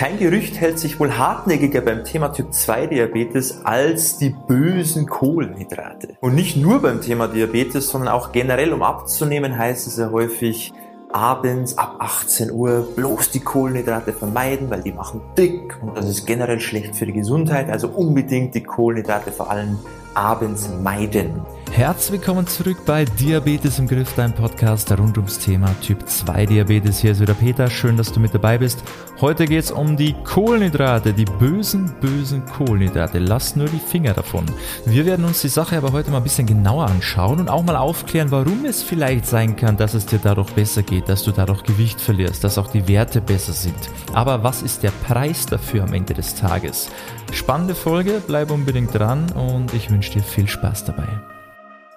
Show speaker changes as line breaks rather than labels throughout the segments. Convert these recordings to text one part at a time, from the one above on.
Kein Gerücht hält sich wohl hartnäckiger beim Thema Typ 2 Diabetes als die bösen Kohlenhydrate. Und nicht nur beim Thema Diabetes, sondern auch generell, um abzunehmen, heißt es ja häufig, abends ab 18 Uhr bloß die Kohlenhydrate vermeiden, weil die machen dick und das ist generell schlecht für die Gesundheit. Also unbedingt die Kohlenhydrate vor allem abends meiden.
Herzlich willkommen zurück bei Diabetes im Griff, dein Podcast rund ums Thema Typ 2 Diabetes. Hier ist wieder Peter, schön, dass du mit dabei bist. Heute geht es um die Kohlenhydrate, die bösen, bösen Kohlenhydrate. Lass nur die Finger davon. Wir werden uns die Sache aber heute mal ein bisschen genauer anschauen und auch mal aufklären, warum es vielleicht sein kann, dass es dir dadurch besser geht, dass du dadurch Gewicht verlierst, dass auch die Werte besser sind. Aber was ist der Preis dafür am Ende des Tages? Spannende Folge, bleib unbedingt dran und ich wünsche dir viel Spaß dabei.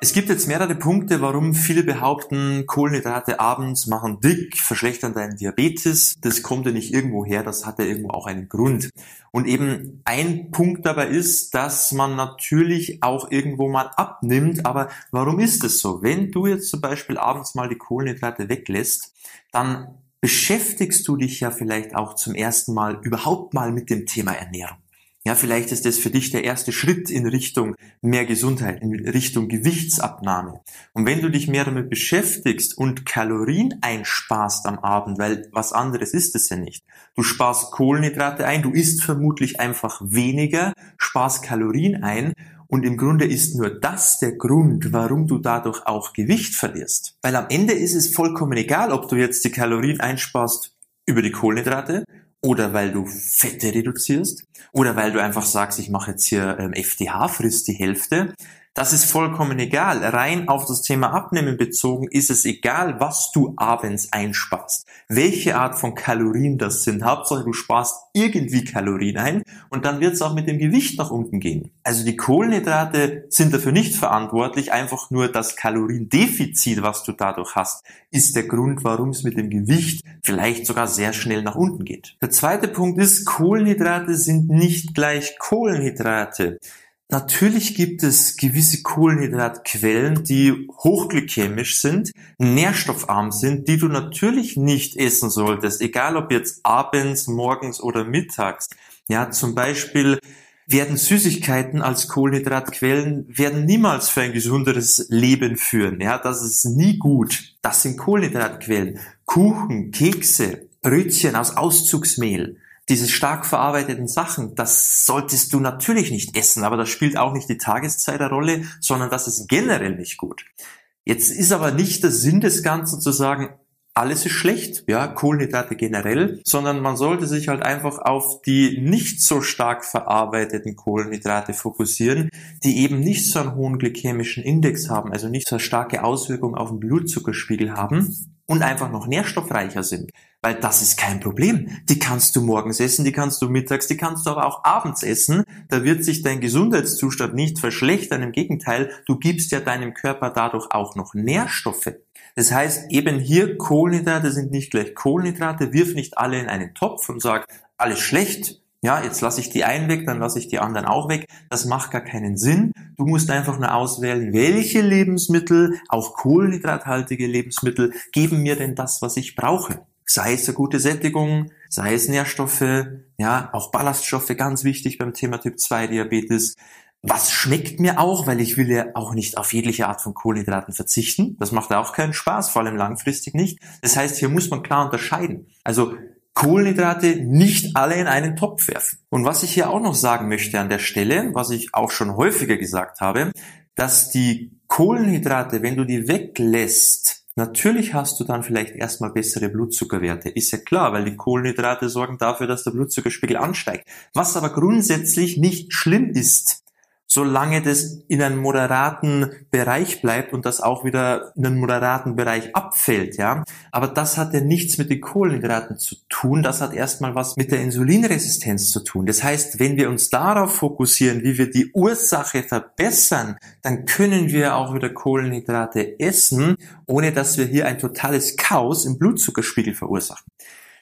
Es gibt jetzt mehrere Punkte, warum viele behaupten, Kohlenhydrate abends machen dick, verschlechtern deinen Diabetes. Das kommt ja nicht irgendwo her, das hat ja irgendwo auch einen Grund. Und eben ein Punkt dabei ist, dass man natürlich auch irgendwo mal abnimmt. Aber warum ist es so? Wenn du jetzt zum Beispiel abends mal die Kohlenhydrate weglässt, dann beschäftigst du dich ja vielleicht auch zum ersten Mal überhaupt mal mit dem Thema Ernährung. Ja, vielleicht ist das für dich der erste Schritt in Richtung mehr Gesundheit, in Richtung Gewichtsabnahme. Und wenn du dich mehr damit beschäftigst und Kalorien einsparst am Abend, weil was anderes ist es ja nicht. Du sparst Kohlenhydrate ein, du isst vermutlich einfach weniger, sparst Kalorien ein und im Grunde ist nur das der Grund, warum du dadurch auch Gewicht verlierst. Weil am Ende ist es vollkommen egal, ob du jetzt die Kalorien einsparst über die Kohlenhydrate oder weil du Fette reduzierst oder weil du einfach sagst, ich mache jetzt hier ähm, FDH, frisst die Hälfte. Das ist vollkommen egal. Rein auf das Thema Abnehmen bezogen ist es egal, was du abends einsparst. Welche Art von Kalorien das sind. Hauptsache du sparst irgendwie Kalorien ein und dann wird es auch mit dem Gewicht nach unten gehen. Also die Kohlenhydrate sind dafür nicht verantwortlich. Einfach nur das Kaloriendefizit, was du dadurch hast, ist der Grund, warum es mit dem Gewicht vielleicht sogar sehr schnell nach unten geht. Der zweite Punkt ist, Kohlenhydrate sind nicht gleich Kohlenhydrate. Natürlich gibt es gewisse Kohlenhydratquellen, die hochglykämisch sind, nährstoffarm sind, die du natürlich nicht essen solltest, egal ob jetzt abends, morgens oder mittags. Ja, zum Beispiel werden Süßigkeiten als Kohlenhydratquellen werden niemals für ein gesunderes Leben führen. Ja, das ist nie gut. Das sind Kohlenhydratquellen. Kuchen, Kekse, Brötchen aus Auszugsmehl diese stark verarbeiteten Sachen, das solltest du natürlich nicht essen, aber das spielt auch nicht die Tageszeit eine Rolle, sondern das ist generell nicht gut. Jetzt ist aber nicht der Sinn des Ganzen zu sagen, alles ist schlecht, ja, Kohlenhydrate generell, sondern man sollte sich halt einfach auf die nicht so stark verarbeiteten Kohlenhydrate fokussieren, die eben nicht so einen hohen glykämischen Index haben, also nicht so starke Auswirkung auf den Blutzuckerspiegel haben und einfach noch nährstoffreicher sind. Weil das ist kein Problem. Die kannst du morgens essen, die kannst du mittags, die kannst du aber auch abends essen. Da wird sich dein Gesundheitszustand nicht verschlechtern. Im Gegenteil, du gibst ja deinem Körper dadurch auch noch Nährstoffe. Das heißt, eben hier Kohlenhydrate sind nicht gleich Kohlenhydrate. Wirf nicht alle in einen Topf und sag, alles schlecht. Ja, jetzt lasse ich die einen weg, dann lasse ich die anderen auch weg. Das macht gar keinen Sinn. Du musst einfach nur auswählen, welche Lebensmittel, auch kohlenhydrathaltige Lebensmittel, geben mir denn das, was ich brauche sei es eine gute Sättigung, sei es Nährstoffe, ja, auch Ballaststoffe, ganz wichtig beim Thema Typ 2 Diabetes. Was schmeckt mir auch, weil ich will ja auch nicht auf jegliche Art von Kohlenhydraten verzichten. Das macht auch keinen Spaß, vor allem langfristig nicht. Das heißt, hier muss man klar unterscheiden. Also Kohlenhydrate nicht alle in einen Topf werfen. Und was ich hier auch noch sagen möchte an der Stelle, was ich auch schon häufiger gesagt habe, dass die Kohlenhydrate, wenn du die weglässt, Natürlich hast du dann vielleicht erstmal bessere Blutzuckerwerte, ist ja klar, weil die Kohlenhydrate sorgen dafür, dass der Blutzuckerspiegel ansteigt. Was aber grundsätzlich nicht schlimm ist, solange das in einem moderaten Bereich bleibt und das auch wieder in einen moderaten Bereich abfällt, ja. Aber das hat ja nichts mit den Kohlenhydraten zu tun. Das hat erstmal was mit der Insulinresistenz zu tun. Das heißt, wenn wir uns darauf fokussieren, wie wir die Ursache verbessern, dann können wir auch wieder Kohlenhydrate essen, ohne dass wir hier ein totales Chaos im Blutzuckerspiegel verursachen.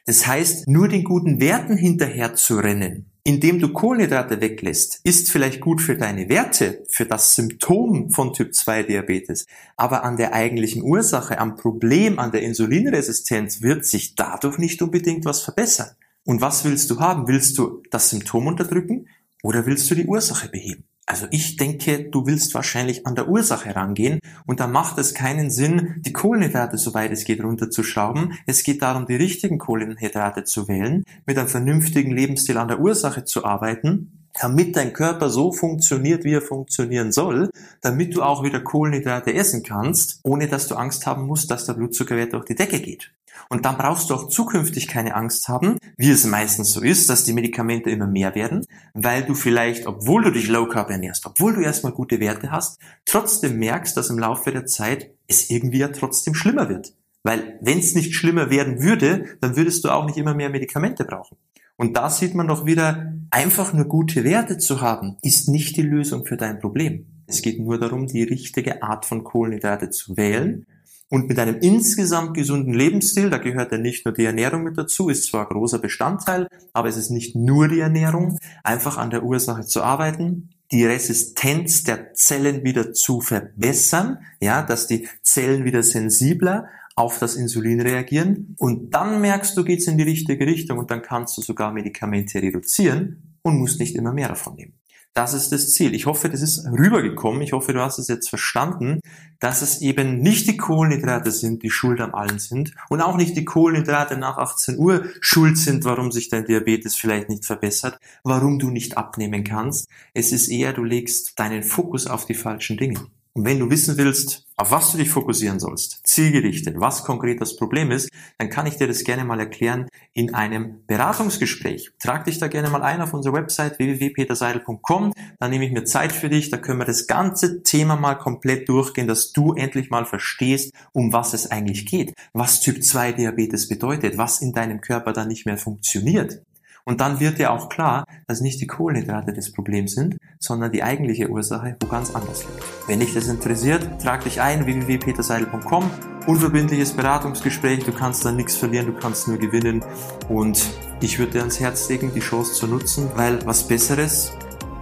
Das heißt, nur den guten Werten hinterher zu rennen, indem du Kohlenhydrate weglässt, ist vielleicht gut für deine Werte, für das Symptom von Typ 2 Diabetes. Aber an der eigentlichen Ursache, am Problem, an der Insulinresistenz wird sich dadurch nicht unbedingt was verbessern. Und was willst du haben? Willst du das Symptom unterdrücken oder willst du die Ursache beheben? Also ich denke, du willst wahrscheinlich an der Ursache rangehen und da macht es keinen Sinn, die Kohlenhydrate, soweit es geht, runterzuschrauben. Es geht darum, die richtigen Kohlenhydrate zu wählen, mit einem vernünftigen Lebensstil an der Ursache zu arbeiten damit dein Körper so funktioniert, wie er funktionieren soll, damit du auch wieder Kohlenhydrate essen kannst, ohne dass du Angst haben musst, dass der Blutzuckerwert durch die Decke geht. Und dann brauchst du auch zukünftig keine Angst haben, wie es meistens so ist, dass die Medikamente immer mehr werden, weil du vielleicht, obwohl du dich low carb ernährst, obwohl du erstmal gute Werte hast, trotzdem merkst, dass im Laufe der Zeit es irgendwie ja trotzdem schlimmer wird. Weil wenn es nicht schlimmer werden würde, dann würdest du auch nicht immer mehr Medikamente brauchen. Und da sieht man doch wieder, einfach nur gute Werte zu haben, ist nicht die Lösung für dein Problem. Es geht nur darum, die richtige Art von Kohlenhydrate zu wählen und mit einem insgesamt gesunden Lebensstil, da gehört ja nicht nur die Ernährung mit dazu, ist zwar großer Bestandteil, aber es ist nicht nur die Ernährung, einfach an der Ursache zu arbeiten, die Resistenz der Zellen wieder zu verbessern, ja, dass die Zellen wieder sensibler auf das Insulin reagieren und dann merkst du, geht's in die richtige Richtung und dann kannst du sogar Medikamente reduzieren und musst nicht immer mehr davon nehmen. Das ist das Ziel. Ich hoffe, das ist rübergekommen. Ich hoffe, du hast es jetzt verstanden, dass es eben nicht die Kohlenhydrate sind, die schuld am allen sind und auch nicht die Kohlenhydrate nach 18 Uhr schuld sind, warum sich dein Diabetes vielleicht nicht verbessert, warum du nicht abnehmen kannst. Es ist eher, du legst deinen Fokus auf die falschen Dinge. Und wenn du wissen willst, auf was du dich fokussieren sollst, zielgerichtet, was konkret das Problem ist, dann kann ich dir das gerne mal erklären in einem Beratungsgespräch. Trag dich da gerne mal ein auf unsere Website www.peterseidel.com, dann nehme ich mir Zeit für dich, da können wir das ganze Thema mal komplett durchgehen, dass du endlich mal verstehst, um was es eigentlich geht, was Typ 2 Diabetes bedeutet, was in deinem Körper dann nicht mehr funktioniert. Und dann wird dir auch klar, dass nicht die Kohlenhydrate das Problem sind, sondern die eigentliche Ursache wo ganz anders liegt. Wenn dich das interessiert, trag dich ein www.peterseidel.com. Unverbindliches Beratungsgespräch, du kannst da nichts verlieren, du kannst nur gewinnen. Und ich würde dir ans Herz legen, die Chance zu nutzen, weil was Besseres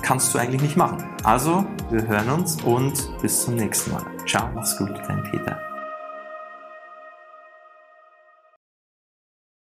kannst du eigentlich nicht machen. Also, wir hören uns und bis zum nächsten Mal. Ciao, mach's gut, dein Peter.